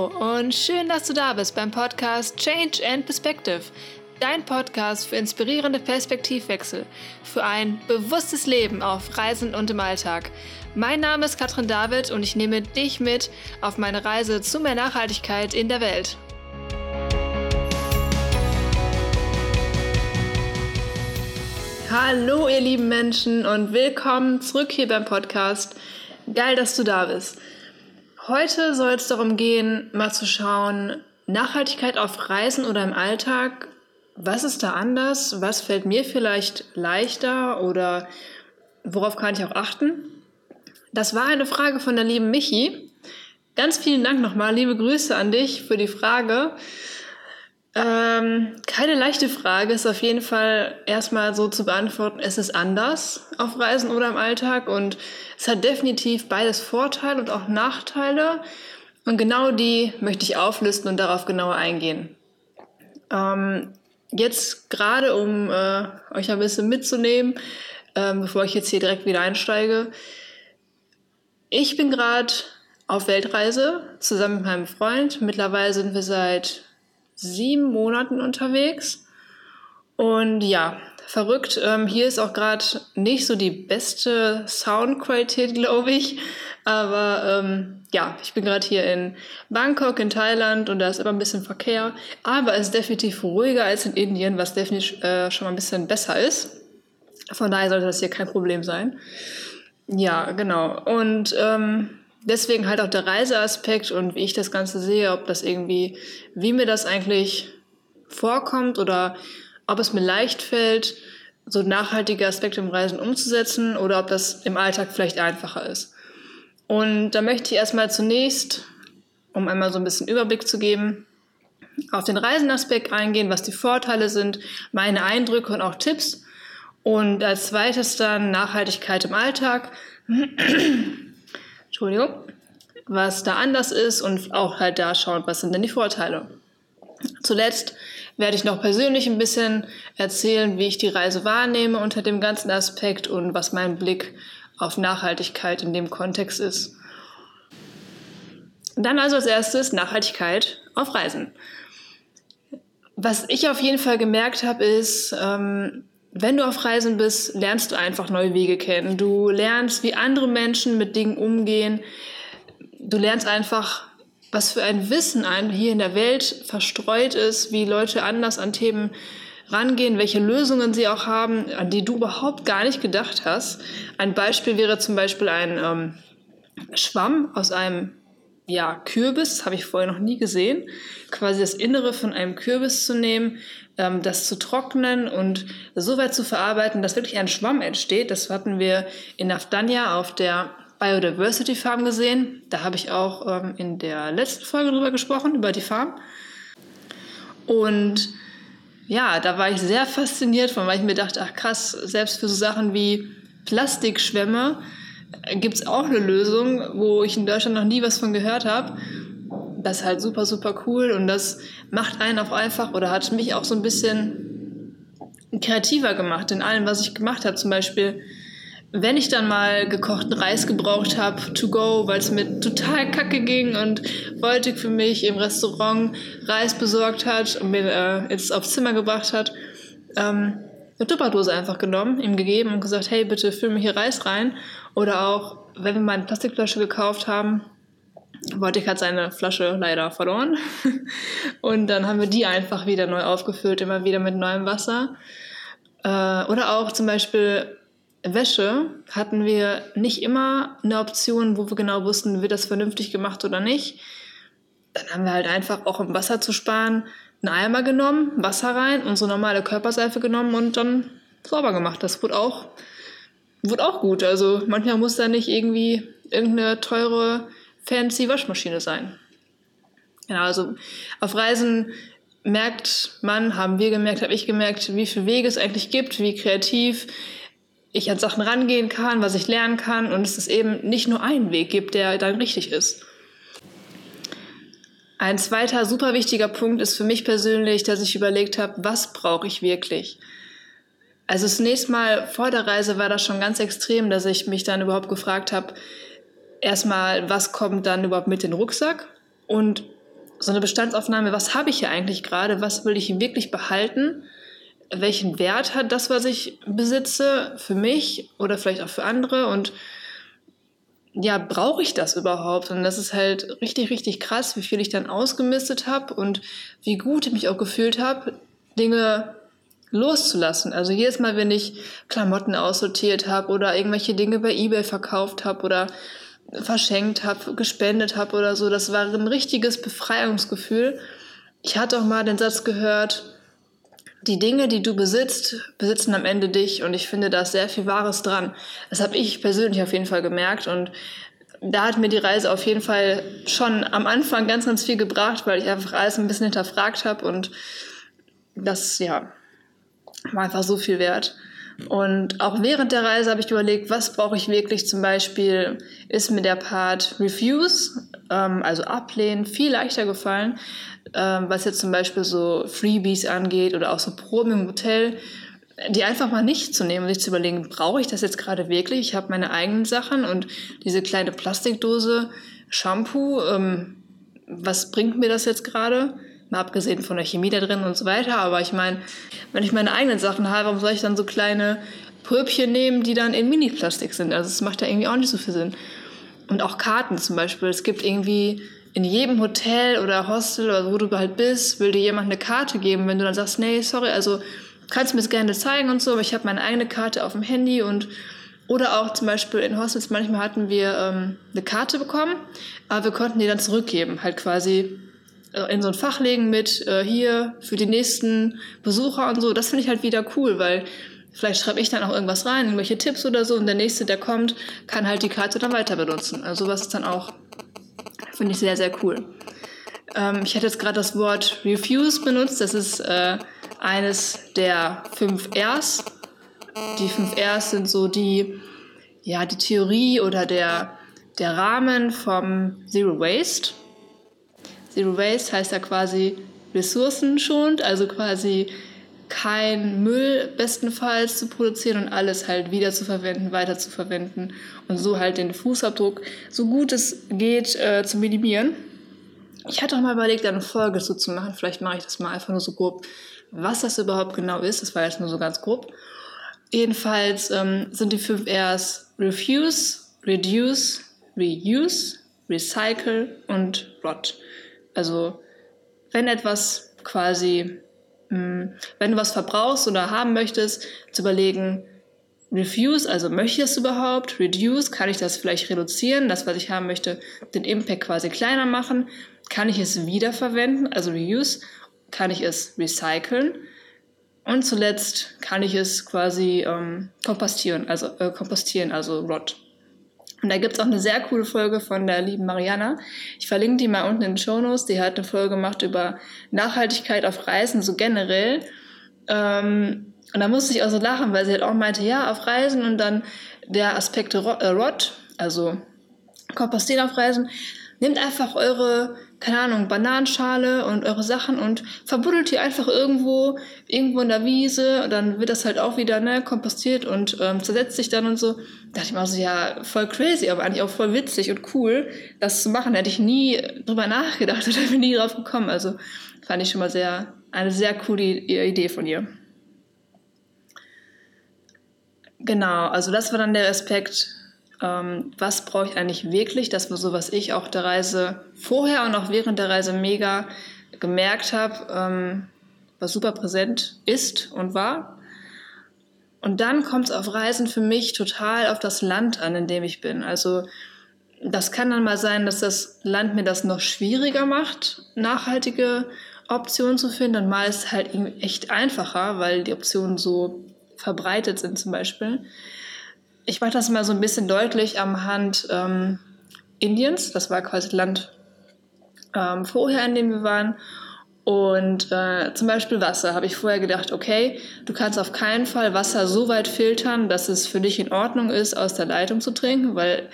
Hallo und schön, dass du da bist beim Podcast Change and Perspective. Dein Podcast für inspirierende Perspektivwechsel, für ein bewusstes Leben auf Reisen und im Alltag. Mein Name ist Katrin David und ich nehme dich mit auf meine Reise zu mehr Nachhaltigkeit in der Welt. Hallo ihr lieben Menschen und willkommen zurück hier beim Podcast. Geil, dass du da bist. Heute soll es darum gehen, mal zu schauen, Nachhaltigkeit auf Reisen oder im Alltag. Was ist da anders? Was fällt mir vielleicht leichter oder worauf kann ich auch achten? Das war eine Frage von der lieben Michi. Ganz vielen Dank nochmal, liebe Grüße an dich für die Frage. Ähm, keine leichte Frage, ist auf jeden Fall erstmal so zu beantworten, es ist anders auf Reisen oder im Alltag und es hat definitiv beides Vorteile und auch Nachteile und genau die möchte ich auflisten und darauf genauer eingehen. Ähm, jetzt gerade, um äh, euch ein bisschen mitzunehmen, ähm, bevor ich jetzt hier direkt wieder einsteige. Ich bin gerade auf Weltreise zusammen mit meinem Freund. Mittlerweile sind wir seit sieben Monaten unterwegs. Und ja, verrückt. Ähm, hier ist auch gerade nicht so die beste Soundqualität, glaube ich. Aber ähm, ja, ich bin gerade hier in Bangkok in Thailand und da ist immer ein bisschen Verkehr. Aber es ist definitiv ruhiger als in Indien, was definitiv äh, schon mal ein bisschen besser ist. Von daher sollte das hier kein Problem sein. Ja, genau. Und ähm, deswegen halt auch der Reiseaspekt und wie ich das Ganze sehe, ob das irgendwie, wie mir das eigentlich vorkommt oder ob es mir leicht fällt, so nachhaltige Aspekte im Reisen umzusetzen oder ob das im Alltag vielleicht einfacher ist. Und da möchte ich erstmal zunächst, um einmal so ein bisschen Überblick zu geben, auf den Reisenaspekt eingehen, was die Vorteile sind, meine Eindrücke und auch Tipps. Und als zweites dann Nachhaltigkeit im Alltag. Entschuldigung, was da anders ist und auch halt da schauen, was sind denn die Vorteile. Zuletzt werde ich noch persönlich ein bisschen erzählen, wie ich die Reise wahrnehme unter dem ganzen Aspekt und was mein Blick auf Nachhaltigkeit in dem Kontext ist. Dann also als erstes Nachhaltigkeit auf Reisen. Was ich auf jeden Fall gemerkt habe, ist, ähm, wenn du auf Reisen bist, lernst du einfach neue Wege kennen. Du lernst, wie andere Menschen mit Dingen umgehen. Du lernst einfach, was für ein Wissen hier in der Welt verstreut ist, wie Leute anders an Themen rangehen, welche Lösungen sie auch haben, an die du überhaupt gar nicht gedacht hast. Ein Beispiel wäre zum Beispiel ein ähm, Schwamm aus einem ja, Kürbis, habe ich vorher noch nie gesehen, quasi das Innere von einem Kürbis zu nehmen, ähm, das zu trocknen und so weit zu verarbeiten, dass wirklich ein Schwamm entsteht. Das hatten wir in Naftania auf der Biodiversity Farm gesehen. Da habe ich auch ähm, in der letzten Folge drüber gesprochen, über die Farm. Und ja, da war ich sehr fasziniert von, weil ich mir dachte, ach krass, selbst für so Sachen wie Plastikschwämme gibt es auch eine Lösung, wo ich in Deutschland noch nie was von gehört habe das ist halt super, super cool und das macht einen auch einfach oder hat mich auch so ein bisschen kreativer gemacht in allem, was ich gemacht habe. Zum Beispiel, wenn ich dann mal gekochten Reis gebraucht habe, to go, weil es mir total kacke ging und Woltig für mich im Restaurant Reis besorgt hat und mir äh, jetzt aufs Zimmer gebracht hat, ähm, eine Tupperdose einfach genommen, ihm gegeben und gesagt, hey, bitte füll mir hier Reis rein. Oder auch, wenn wir mal eine Plastikflasche gekauft haben, Wojtek hat seine Flasche leider verloren. Und dann haben wir die einfach wieder neu aufgefüllt, immer wieder mit neuem Wasser. Äh, oder auch zum Beispiel Wäsche hatten wir nicht immer eine Option, wo wir genau wussten, wird das vernünftig gemacht oder nicht. Dann haben wir halt einfach, auch um Wasser zu sparen, einen Eimer genommen, Wasser rein, unsere normale Körperseife genommen und dann sauber gemacht. Das wurde auch, wurde auch gut. Also manchmal muss da nicht irgendwie irgendeine teure fancy Waschmaschine sein. Genau, also auf Reisen merkt man, haben wir gemerkt, habe ich gemerkt, wie viele Wege es eigentlich gibt, wie kreativ ich an Sachen rangehen kann, was ich lernen kann und es ist eben nicht nur einen Weg gibt, der dann richtig ist. Ein zweiter super wichtiger Punkt ist für mich persönlich, dass ich überlegt habe, was brauche ich wirklich? Also das nächste Mal vor der Reise war das schon ganz extrem, dass ich mich dann überhaupt gefragt habe, erstmal, was kommt dann überhaupt mit den Rucksack? Und so eine Bestandsaufnahme, was habe ich hier eigentlich gerade, was will ich wirklich behalten, welchen Wert hat das, was ich besitze, für mich oder vielleicht auch für andere? Und ja, brauche ich das überhaupt? Und das ist halt richtig, richtig krass, wie viel ich dann ausgemistet habe und wie gut ich mich auch gefühlt habe, Dinge loszulassen. Also jedes Mal, wenn ich Klamotten aussortiert habe oder irgendwelche Dinge bei eBay verkauft habe oder verschenkt habe, gespendet habe oder so, das war ein richtiges Befreiungsgefühl. Ich hatte auch mal den Satz gehört, die Dinge, die du besitzt, besitzen am Ende dich und ich finde da ist sehr viel Wahres dran. Das habe ich persönlich auf jeden Fall gemerkt und da hat mir die Reise auf jeden Fall schon am Anfang ganz, ganz viel gebracht, weil ich einfach alles ein bisschen hinterfragt habe und das, ja, war einfach so viel wert. Und auch während der Reise habe ich überlegt, was brauche ich wirklich zum Beispiel, ist mir der Part Refuse, ähm, also ablehnen, viel leichter gefallen, ähm, was jetzt zum Beispiel so Freebies angeht oder auch so Proben im Hotel, die einfach mal nicht zu nehmen und sich zu überlegen, brauche ich das jetzt gerade wirklich? Ich habe meine eigenen Sachen und diese kleine Plastikdose Shampoo, ähm, was bringt mir das jetzt gerade? Mal abgesehen von der Chemie da drin und so weiter. Aber ich meine, wenn ich meine eigenen Sachen habe, warum soll ich dann so kleine Pröbchen nehmen, die dann in Mini-Plastik sind? Also es macht ja irgendwie auch nicht so viel Sinn. Und auch Karten zum Beispiel. Es gibt irgendwie in jedem Hotel oder Hostel oder wo du halt bist, will dir jemand eine Karte geben, wenn du dann sagst, nee, sorry, also kannst du mir das gerne zeigen und so, aber ich habe meine eigene Karte auf dem Handy und oder auch zum Beispiel in Hostels, manchmal hatten wir ähm, eine Karte bekommen, aber wir konnten die dann zurückgeben, halt quasi äh, in so ein Fach legen mit äh, hier für die nächsten Besucher und so. Das finde ich halt wieder cool, weil vielleicht schreibe ich dann auch irgendwas rein, irgendwelche Tipps oder so und der nächste, der kommt, kann halt die Karte dann weiter benutzen. Also was ist dann auch Finde ich sehr, sehr cool. Ähm, ich hatte jetzt gerade das Wort Refuse benutzt. Das ist äh, eines der fünf Rs. Die fünf Rs sind so die, ja, die Theorie oder der, der Rahmen vom Zero Waste. Zero Waste heißt ja quasi ressourcenschonend, also quasi kein Müll bestenfalls zu produzieren und alles halt wieder zu verwenden, weiter zu verwenden und so halt den Fußabdruck so gut es geht äh, zu minimieren. Ich hatte auch mal überlegt, eine Folge dazu zu machen. Vielleicht mache ich das mal einfach nur so grob, was das überhaupt genau ist. Das war jetzt nur so ganz grob. Jedenfalls ähm, sind die fünf Rs Refuse, Reduce, Reuse, Recycle und Rot. Also wenn etwas quasi wenn du was verbrauchst oder haben möchtest, zu überlegen, Refuse, also möchte ich das überhaupt? Reduce, kann ich das vielleicht reduzieren, das, was ich haben möchte, den Impact quasi kleiner machen? Kann ich es wiederverwenden, also Reuse? Kann ich es recyceln? Und zuletzt kann ich es quasi ähm, kompostieren, also äh, kompostieren, also Rot. Und da gibt es auch eine sehr coole Folge von der lieben Mariana. Ich verlinke die mal unten in den Show Notes. Die hat eine Folge gemacht über Nachhaltigkeit auf Reisen, so generell. Ähm, und da musste ich auch so lachen, weil sie halt auch meinte, ja, auf Reisen und dann der Aspekt Rot, äh, also Kompostieren auf Reisen, nehmt einfach eure keine Ahnung, Bananenschale und eure Sachen und verbuddelt die einfach irgendwo, irgendwo in der Wiese und dann wird das halt auch wieder, ne, kompostiert und ähm, zersetzt sich dann und so. Da dachte ich mir so, ja, voll crazy, aber eigentlich auch voll witzig und cool, das zu machen. Da hätte ich nie drüber nachgedacht oder bin nie drauf gekommen. Also fand ich schon mal sehr, eine sehr coole Idee von ihr. Genau, also das war dann der Aspekt, ähm, was brauche ich eigentlich wirklich. Das war so, was ich auch der Reise vorher und auch während der Reise mega gemerkt habe, ähm, was super präsent ist und war. Und dann kommt es auf Reisen für mich total auf das Land an, in dem ich bin. Also das kann dann mal sein, dass das Land mir das noch schwieriger macht, nachhaltige Optionen zu finden. Und mal ist es halt echt einfacher, weil die Optionen so verbreitet sind zum Beispiel. Ich mache das mal so ein bisschen deutlich am Hand ähm, Indiens. Das war quasi das Land ähm, vorher, in dem wir waren. Und äh, zum Beispiel Wasser habe ich vorher gedacht, okay, du kannst auf keinen Fall Wasser so weit filtern, dass es für dich in Ordnung ist, aus der Leitung zu trinken, weil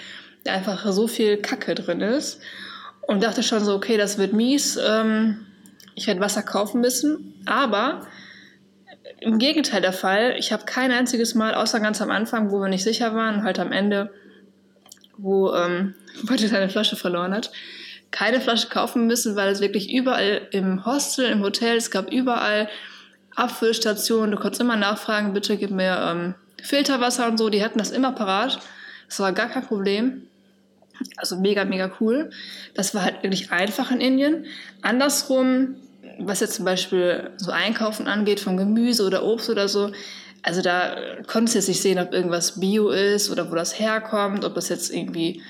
einfach so viel Kacke drin ist. Und dachte schon so, okay, das wird mies. Ähm, ich werde Wasser kaufen müssen. Aber im Gegenteil der Fall. Ich habe kein einziges Mal, außer ganz am Anfang, wo wir nicht sicher waren, halt am Ende, wo ähm, Leute seine Flasche verloren hat, keine Flasche kaufen müssen, weil es wirklich überall im Hostel, im Hotel, es gab überall Abfüllstationen. Du konntest immer nachfragen, bitte gib mir ähm, Filterwasser und so. Die hatten das immer parat. Das war gar kein Problem. Also mega, mega cool. Das war halt wirklich einfach in Indien. Andersrum, was jetzt zum Beispiel so Einkaufen angeht, von Gemüse oder Obst oder so, also da konntest du jetzt nicht sehen, ob irgendwas Bio ist oder wo das herkommt, ob das jetzt irgendwie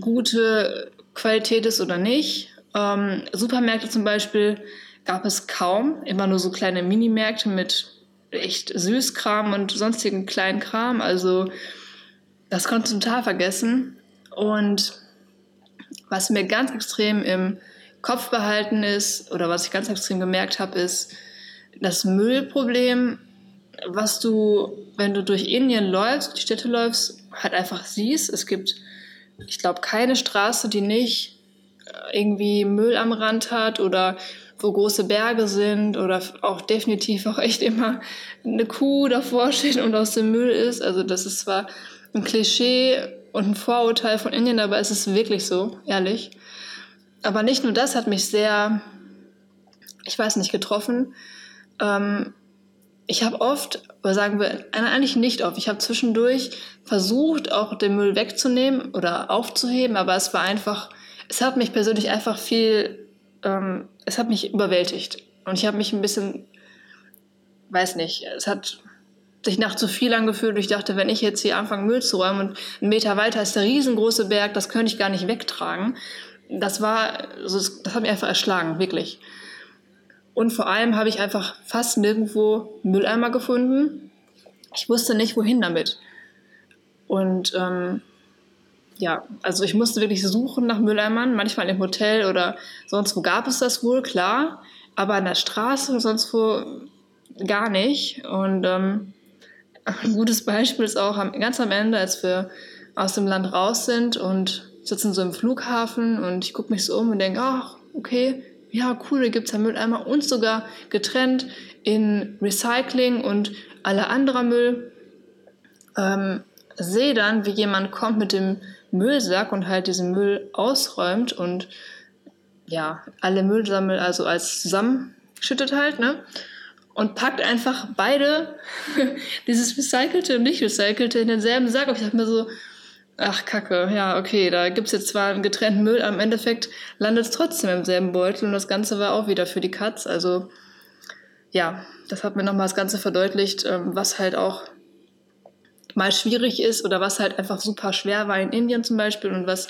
gute Qualität ist oder nicht. Ähm, Supermärkte zum Beispiel gab es kaum, immer nur so kleine Minimärkte mit echt Süßkram und sonstigen kleinen Kram. Also das konntest du total vergessen. Und was mir ganz extrem im Kopf behalten ist oder was ich ganz extrem gemerkt habe, ist das Müllproblem, was du, wenn du durch Indien läufst, die Städte läufst, halt einfach siehst. Es gibt, ich glaube, keine Straße, die nicht äh, irgendwie Müll am Rand hat oder wo große Berge sind oder auch definitiv auch echt immer eine Kuh davor steht und aus dem Müll ist. Also das ist zwar ein Klischee und ein Vorurteil von Indien, aber es ist wirklich so, ehrlich. Aber nicht nur das hat mich sehr, ich weiß nicht, getroffen. Ähm, ich habe oft, oder sagen wir, eigentlich nicht oft, ich habe zwischendurch versucht, auch den Müll wegzunehmen oder aufzuheben, aber es war einfach, es hat mich persönlich einfach viel, ähm, es hat mich überwältigt. Und ich habe mich ein bisschen, weiß nicht, es hat sich nach zu viel angefühlt. Ich dachte, wenn ich jetzt hier anfange, Müll zu räumen und einen Meter weiter ist der riesengroße Berg, das könnte ich gar nicht wegtragen. Das war, das, das hat mich einfach erschlagen, wirklich. Und vor allem habe ich einfach fast nirgendwo Mülleimer gefunden. Ich wusste nicht, wohin damit. Und ähm, ja, also ich musste wirklich suchen nach Mülleimern, manchmal im Hotel oder sonst wo gab es das wohl, klar. Aber an der Straße oder sonst wo gar nicht. Und ähm, ein gutes Beispiel ist auch ganz am Ende, als wir aus dem Land raus sind und sitzen so im Flughafen und ich gucke mich so um und denke, ach, okay, ja, cool, da gibt es ja Mülleimer und sogar getrennt in Recycling und aller anderer Müll. Ähm, sehe dann, wie jemand kommt mit dem Müllsack und halt diesen Müll ausräumt und ja, alle Müllsammel also als zusammenschüttet halt, ne? und packt einfach beide dieses recycelte und nicht recycelte in denselben Sack. Und ich dachte mir so, ach Kacke, ja, okay, da gibt es jetzt zwar einen getrennten Müll, aber im Endeffekt landet es trotzdem im selben Beutel und das Ganze war auch wieder für die Katz. Also ja, das hat mir nochmal das Ganze verdeutlicht, ähm, was halt auch mal schwierig ist oder was halt einfach super schwer war in Indien zum Beispiel und was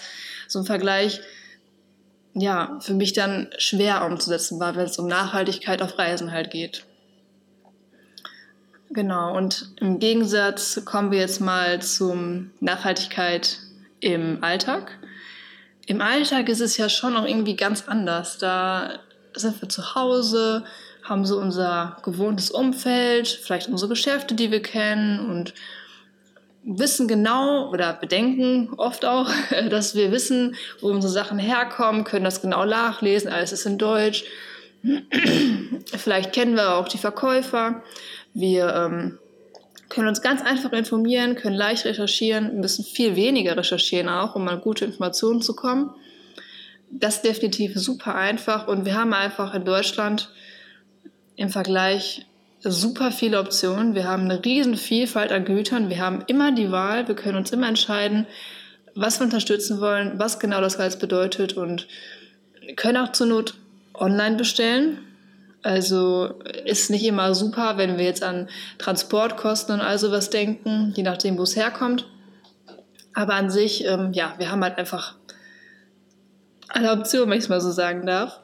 so ein Vergleich ja für mich dann schwer umzusetzen war, wenn es um Nachhaltigkeit auf Reisen halt geht. Genau, und im Gegensatz kommen wir jetzt mal zum Nachhaltigkeit im Alltag. Im Alltag ist es ja schon auch irgendwie ganz anders. Da sind wir zu Hause, haben so unser gewohntes Umfeld, vielleicht unsere Geschäfte, die wir kennen und wissen genau oder bedenken oft auch, dass wir wissen, wo unsere Sachen herkommen, können das genau nachlesen, alles ist in Deutsch. Vielleicht kennen wir auch die Verkäufer. Wir ähm, können uns ganz einfach informieren, können leicht recherchieren, müssen viel weniger recherchieren auch, um an gute Informationen zu kommen. Das ist definitiv super einfach und wir haben einfach in Deutschland im Vergleich super viele Optionen. Wir haben eine riesen Vielfalt an Gütern. Wir haben immer die Wahl. Wir können uns immer entscheiden, was wir unterstützen wollen, was genau das Geiz bedeutet und können auch zur Not online bestellen. Also ist nicht immer super, wenn wir jetzt an Transportkosten und all sowas denken, je nachdem, wo es herkommt. Aber an sich, ähm, ja, wir haben halt einfach eine Option, wenn ich es mal so sagen darf.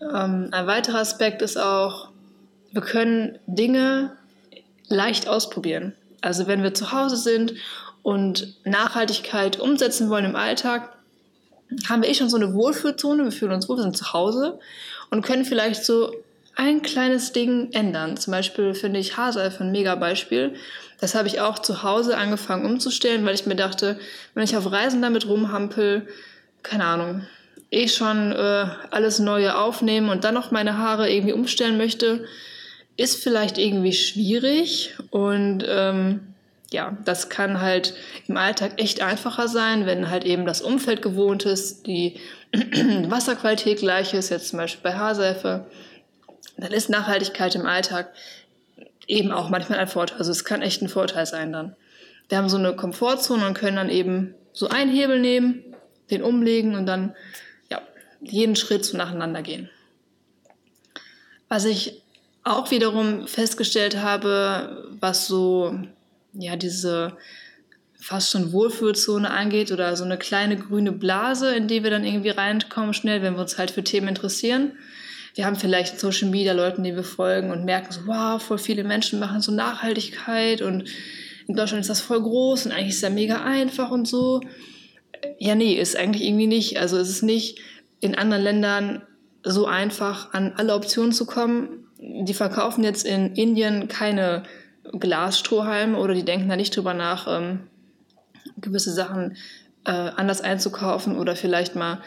Ähm, ein weiterer Aspekt ist auch, wir können Dinge leicht ausprobieren. Also wenn wir zu Hause sind und Nachhaltigkeit umsetzen wollen im Alltag, haben wir eh schon so eine Wohlfühlzone, wir fühlen uns wohl, wir sind zu Hause und können vielleicht so ein kleines Ding ändern. Zum Beispiel finde ich Haarsalbe ein mega Beispiel. Das habe ich auch zu Hause angefangen umzustellen, weil ich mir dachte, wenn ich auf Reisen damit rumhampel, keine Ahnung, eh schon äh, alles Neue aufnehmen und dann noch meine Haare irgendwie umstellen möchte, ist vielleicht irgendwie schwierig. Und ähm, ja, das kann halt im Alltag echt einfacher sein, wenn halt eben das Umfeld gewohnt ist, die Wasserqualität gleich ist, jetzt zum Beispiel bei Haarseife, dann ist Nachhaltigkeit im Alltag eben auch manchmal ein Vorteil. Also es kann echt ein Vorteil sein dann. Wir haben so eine Komfortzone und können dann eben so einen Hebel nehmen, den umlegen und dann ja, jeden Schritt so nacheinander gehen. Was ich auch wiederum festgestellt habe, was so ja diese fast schon Wohlfühlzone angeht oder so eine kleine grüne Blase, in die wir dann irgendwie reinkommen schnell, wenn wir uns halt für Themen interessieren. Wir haben vielleicht Social Media Leuten, die wir folgen und merken so, wow, voll viele Menschen machen so Nachhaltigkeit und in Deutschland ist das voll groß und eigentlich ist das mega einfach und so. Ja, nee, ist eigentlich irgendwie nicht. Also es ist nicht in anderen Ländern so einfach, an alle Optionen zu kommen. Die verkaufen jetzt in Indien keine Glasstrohhalme oder die denken da nicht drüber nach, ähm, gewisse Sachen äh, anders einzukaufen oder vielleicht mal,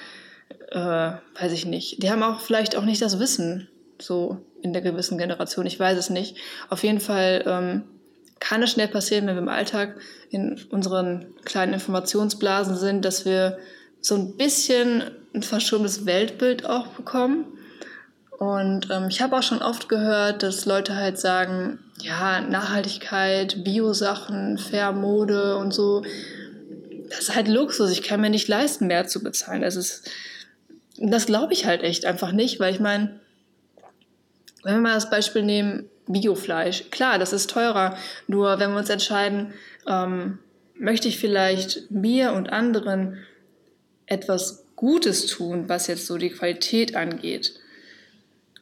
äh, weiß ich nicht. Die haben auch vielleicht auch nicht das Wissen so in der gewissen Generation. Ich weiß es nicht. Auf jeden Fall ähm, kann es schnell passieren, wenn wir im Alltag in unseren kleinen Informationsblasen sind, dass wir so ein bisschen ein verschobenes Weltbild auch bekommen. Und ähm, ich habe auch schon oft gehört, dass Leute halt sagen, ja, Nachhaltigkeit, Biosachen, Fair Mode und so, das ist halt Luxus. Ich kann mir nicht leisten, mehr zu bezahlen. Das ist, das glaube ich halt echt einfach nicht, weil ich meine, wenn wir mal das Beispiel nehmen, Biofleisch. Klar, das ist teurer. Nur wenn wir uns entscheiden, ähm, möchte ich vielleicht mir und anderen etwas Gutes tun, was jetzt so die Qualität angeht,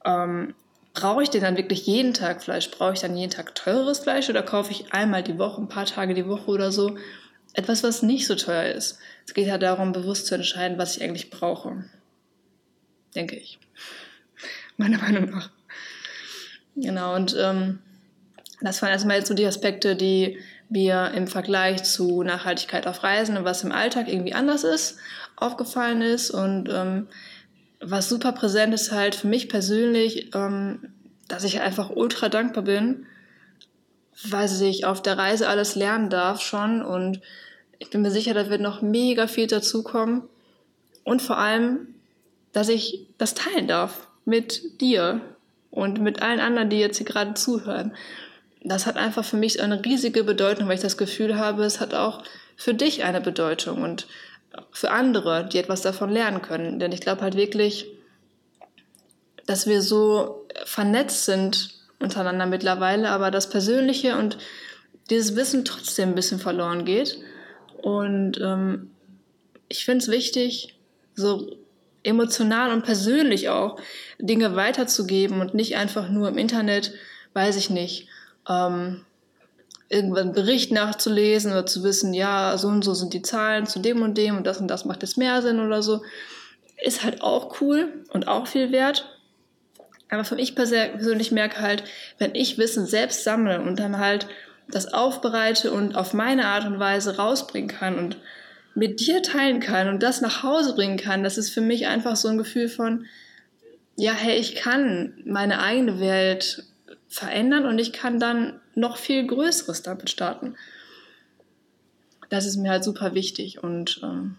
ähm, brauche ich denn dann wirklich jeden Tag Fleisch? Brauche ich dann jeden Tag teures Fleisch oder kaufe ich einmal die Woche, ein paar Tage die Woche oder so etwas, was nicht so teuer ist? Es geht ja darum, bewusst zu entscheiden, was ich eigentlich brauche. Denke ich. Meiner Meinung nach. Genau, und ähm, das waren erstmal jetzt so die Aspekte, die mir im Vergleich zu Nachhaltigkeit auf Reisen und was im Alltag irgendwie anders ist, aufgefallen ist. Und ähm, was super präsent ist halt für mich persönlich, ähm, dass ich einfach ultra dankbar bin, weil ich auf der Reise alles lernen darf schon und ich bin mir sicher, da wird noch mega viel dazukommen und vor allem, dass ich das teilen darf mit dir und mit allen anderen, die jetzt hier gerade zuhören. Das hat einfach für mich eine riesige Bedeutung, weil ich das Gefühl habe, es hat auch für dich eine Bedeutung und für andere, die etwas davon lernen können. Denn ich glaube halt wirklich, dass wir so vernetzt sind untereinander mittlerweile, aber das Persönliche und dieses Wissen trotzdem ein bisschen verloren geht. Und ähm, ich finde es wichtig, so emotional und persönlich auch Dinge weiterzugeben und nicht einfach nur im Internet, weiß ich nicht, ähm, irgendwann Bericht nachzulesen oder zu wissen, ja, so und so sind die Zahlen zu dem und dem und das und das macht jetzt mehr Sinn oder so, ist halt auch cool und auch viel wert. Aber für mich persönlich merke halt, wenn ich Wissen selbst sammle und dann halt das aufbereite und auf meine Art und Weise rausbringen kann und mit dir teilen kann und das nach Hause bringen kann, das ist für mich einfach so ein Gefühl von, ja, hey, ich kann meine eigene Welt verändern und ich kann dann noch viel Größeres damit starten. Das ist mir halt super wichtig und ähm,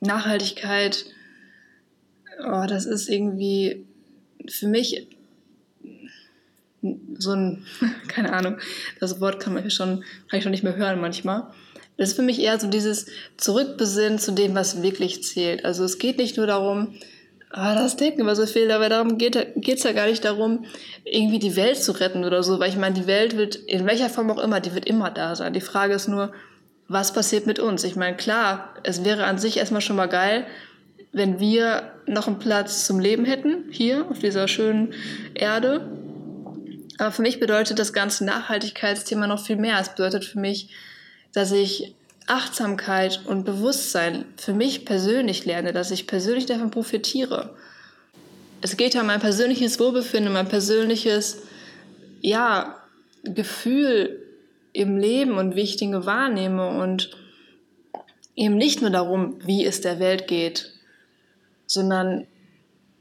Nachhaltigkeit, oh, das ist irgendwie für mich so ein, keine Ahnung, das Wort kann man schon, kann ich schon nicht mehr hören manchmal. Das ist für mich eher so dieses Zurückbesinnen zu dem, was wirklich zählt. Also es geht nicht nur darum, ah, das denken immer so viel, aber darum geht es ja gar nicht darum, irgendwie die Welt zu retten oder so, weil ich meine, die Welt wird, in welcher Form auch immer, die wird immer da sein. Die Frage ist nur, was passiert mit uns? Ich meine, klar, es wäre an sich erstmal schon mal geil, wenn wir noch einen Platz zum Leben hätten, hier auf dieser schönen Erde. Aber für mich bedeutet das ganze Nachhaltigkeitsthema noch viel mehr. Es bedeutet für mich, dass ich Achtsamkeit und Bewusstsein für mich persönlich lerne, dass ich persönlich davon profitiere. Es geht ja um mein persönliches Wohlbefinden, mein persönliches ja, Gefühl im Leben und wie ich Dinge wahrnehme und eben nicht nur darum, wie es der Welt geht, sondern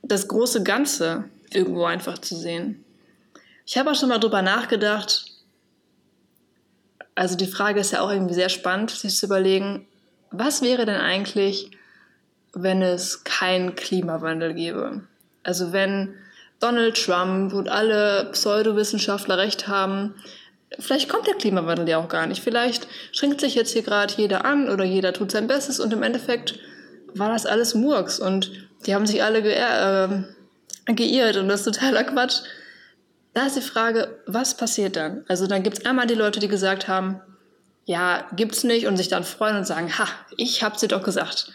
das große Ganze irgendwo einfach zu sehen. Ich habe auch schon mal drüber nachgedacht, also die Frage ist ja auch irgendwie sehr spannend, sich zu überlegen, was wäre denn eigentlich, wenn es keinen Klimawandel gäbe? Also wenn Donald Trump und alle Pseudowissenschaftler recht haben, vielleicht kommt der Klimawandel ja auch gar nicht. Vielleicht schränkt sich jetzt hier gerade jeder an oder jeder tut sein Bestes und im Endeffekt war das alles Murks und die haben sich alle ge äh, geirrt und das ist totaler Quatsch. Da ist die Frage, was passiert dann? Also dann gibt es einmal die Leute, die gesagt haben, ja, gibt's nicht und sich dann freuen und sagen, ha, ich hab's dir doch gesagt.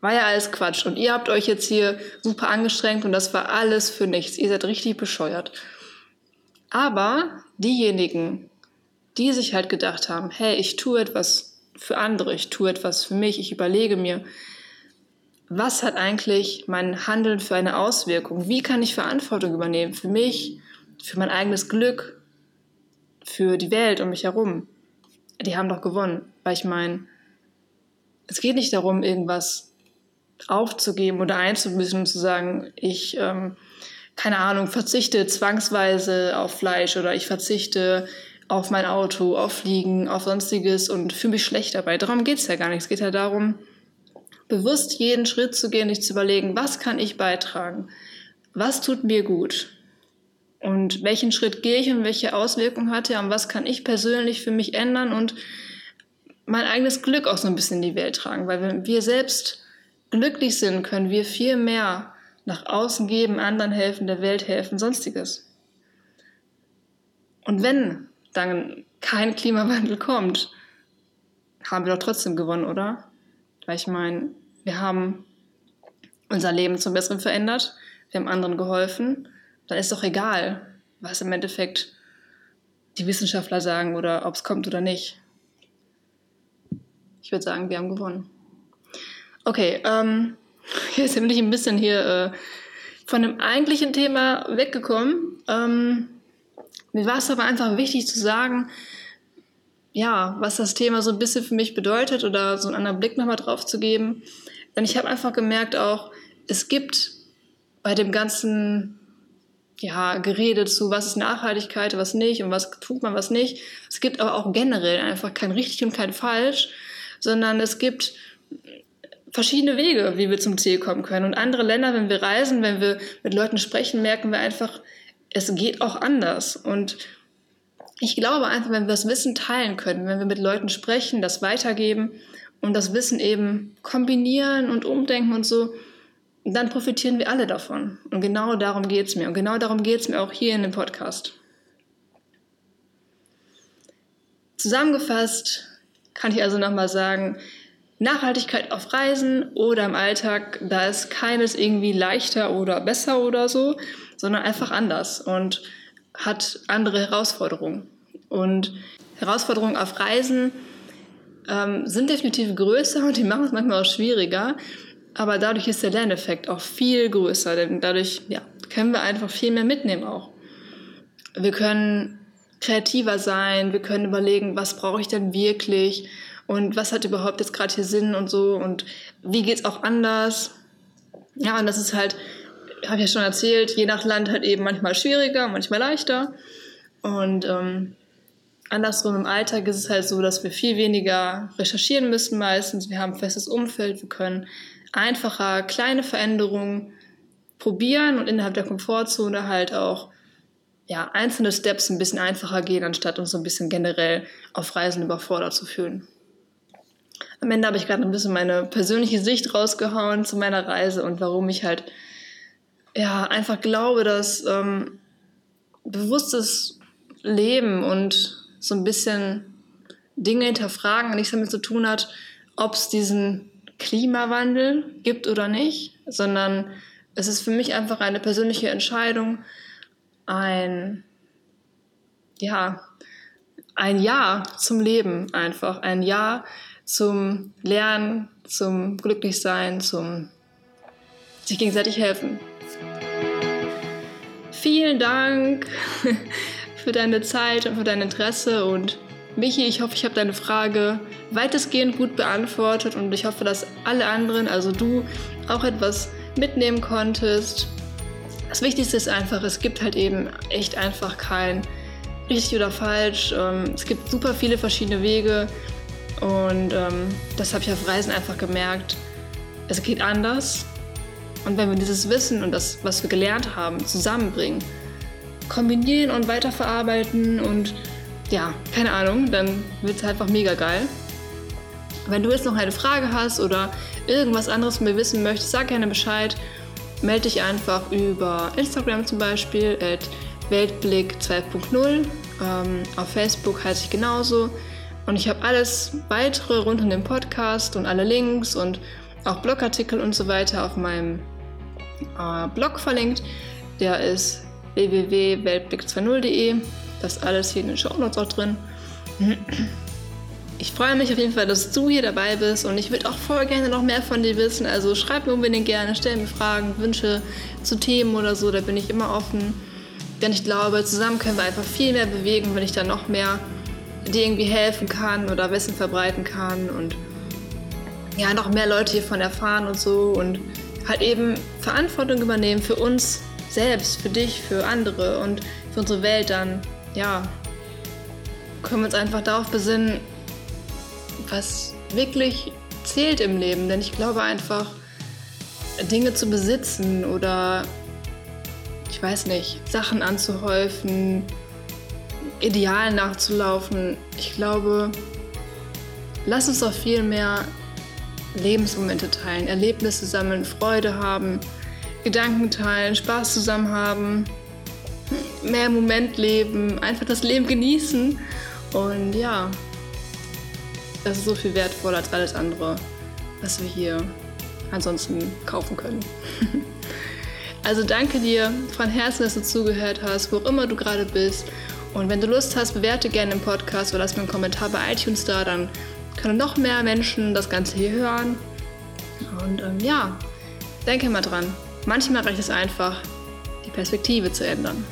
War ja alles Quatsch und ihr habt euch jetzt hier super angestrengt und das war alles für nichts. Ihr seid richtig bescheuert. Aber diejenigen, die sich halt gedacht haben, hey, ich tue etwas für andere, ich tue etwas für mich, ich überlege mir, was hat eigentlich mein Handeln für eine Auswirkung? Wie kann ich Verantwortung übernehmen für mich, für mein eigenes Glück, für die Welt um mich herum. Die haben doch gewonnen, weil ich meine, es geht nicht darum, irgendwas aufzugeben oder einzubüßen und zu sagen, ich, ähm, keine Ahnung, verzichte zwangsweise auf Fleisch oder ich verzichte auf mein Auto, auf Fliegen, auf sonstiges und fühle mich schlecht dabei. Darum geht es ja gar nicht. Es geht ja darum, bewusst jeden Schritt zu gehen, sich zu überlegen, was kann ich beitragen? Was tut mir gut? Und welchen Schritt gehe ich und welche Auswirkungen hat er und was kann ich persönlich für mich ändern und mein eigenes Glück auch so ein bisschen in die Welt tragen. Weil wenn wir selbst glücklich sind, können wir viel mehr nach außen geben, anderen helfen, der Welt helfen, sonstiges. Und wenn dann kein Klimawandel kommt, haben wir doch trotzdem gewonnen, oder? Weil ich meine, wir haben unser Leben zum Besseren verändert, wir haben anderen geholfen dann ist doch egal, was im Endeffekt die Wissenschaftler sagen oder ob es kommt oder nicht. Ich würde sagen, wir haben gewonnen. Okay, ähm, jetzt bin ich ein bisschen hier äh, von dem eigentlichen Thema weggekommen. Ähm, mir war es aber einfach wichtig zu sagen, ja, was das Thema so ein bisschen für mich bedeutet oder so einen anderen Blick nochmal drauf zu geben. Denn ich habe einfach gemerkt auch, es gibt bei dem ganzen ja, geredet zu, was ist Nachhaltigkeit, was nicht und was tut man, was nicht. Es gibt aber auch generell einfach kein richtig und kein falsch, sondern es gibt verschiedene Wege, wie wir zum Ziel kommen können. Und andere Länder, wenn wir reisen, wenn wir mit Leuten sprechen, merken wir einfach, es geht auch anders. Und ich glaube einfach, wenn wir das Wissen teilen können, wenn wir mit Leuten sprechen, das weitergeben und das Wissen eben kombinieren und umdenken und so, dann profitieren wir alle davon. Und genau darum geht es mir. Und genau darum geht es mir auch hier in dem Podcast. Zusammengefasst kann ich also nochmal sagen, Nachhaltigkeit auf Reisen oder im Alltag, da ist keines irgendwie leichter oder besser oder so, sondern einfach anders und hat andere Herausforderungen. Und Herausforderungen auf Reisen ähm, sind definitiv größer und die machen es manchmal auch schwieriger. Aber dadurch ist der Lerneffekt auch viel größer, denn dadurch ja, können wir einfach viel mehr mitnehmen auch. Wir können kreativer sein, wir können überlegen, was brauche ich denn wirklich und was hat überhaupt jetzt gerade hier Sinn und so und wie geht es auch anders. Ja, und das ist halt, habe ich ja schon erzählt, je nach Land halt eben manchmal schwieriger, manchmal leichter. Und ähm, andersrum im Alltag ist es halt so, dass wir viel weniger recherchieren müssen meistens. Wir haben ein festes Umfeld, wir können einfacher kleine Veränderungen probieren und innerhalb der Komfortzone halt auch ja, einzelne Steps ein bisschen einfacher gehen, anstatt uns so ein bisschen generell auf Reisen überfordert zu fühlen. Am Ende habe ich gerade ein bisschen meine persönliche Sicht rausgehauen zu meiner Reise und warum ich halt ja einfach glaube, dass ähm, bewusstes Leben und so ein bisschen Dinge hinterfragen nichts damit zu tun hat, ob es diesen Klimawandel gibt oder nicht, sondern es ist für mich einfach eine persönliche Entscheidung, ein, ja, ein Ja zum Leben einfach, ein Ja zum Lernen, zum Glücklichsein, zum sich gegenseitig helfen. Vielen Dank für deine Zeit und für dein Interesse und Michi, ich hoffe, ich habe deine Frage weitestgehend gut beantwortet und ich hoffe, dass alle anderen, also du, auch etwas mitnehmen konntest. Das Wichtigste ist einfach, es gibt halt eben echt einfach kein richtig oder falsch. Ähm, es gibt super viele verschiedene Wege und ähm, das habe ich auf Reisen einfach gemerkt. Es geht anders. Und wenn wir dieses Wissen und das, was wir gelernt haben, zusammenbringen, kombinieren und weiterverarbeiten und ja, keine Ahnung, dann wird es einfach mega geil. Wenn du jetzt noch eine Frage hast oder irgendwas anderes von mir wissen möchtest, sag gerne Bescheid. Melde dich einfach über Instagram zum Beispiel, at Weltblick 2.0. Ähm, auf Facebook heiße ich genauso. Und ich habe alles weitere rund um den Podcast und alle Links und auch Blogartikel und so weiter auf meinem äh, Blog verlinkt. Der ist www.weltblick20.de. Das alles hier in den Show Notes auch drin. Ich freue mich auf jeden Fall, dass du hier dabei bist und ich würde auch voll gerne noch mehr von dir wissen. Also schreib mir unbedingt gerne, stell mir Fragen, Wünsche zu Themen oder so, da bin ich immer offen. Denn ich glaube, zusammen können wir einfach viel mehr bewegen, wenn ich dann noch mehr dir irgendwie helfen kann oder Wissen verbreiten kann und ja, noch mehr Leute hiervon erfahren und so und halt eben Verantwortung übernehmen für uns selbst, für dich, für andere und für unsere Welt dann, ja, können wir uns einfach darauf besinnen, was wirklich zählt im Leben. Denn ich glaube einfach, Dinge zu besitzen oder ich weiß nicht, Sachen anzuhäufen, Idealen nachzulaufen. Ich glaube, lass uns doch viel mehr Lebensmomente teilen, Erlebnisse sammeln, Freude haben, Gedanken teilen, Spaß zusammen haben, mehr Moment leben, einfach das Leben genießen. Und ja, das ist so viel wertvoller als alles andere, was wir hier ansonsten kaufen können. also danke dir von Herzen, dass du zugehört hast, wo auch immer du gerade bist. Und wenn du Lust hast, bewerte gerne den Podcast oder lass mir einen Kommentar bei iTunes da, dann können noch mehr Menschen das Ganze hier hören. Und ähm, ja, denke mal dran. Manchmal reicht es einfach, die Perspektive zu ändern.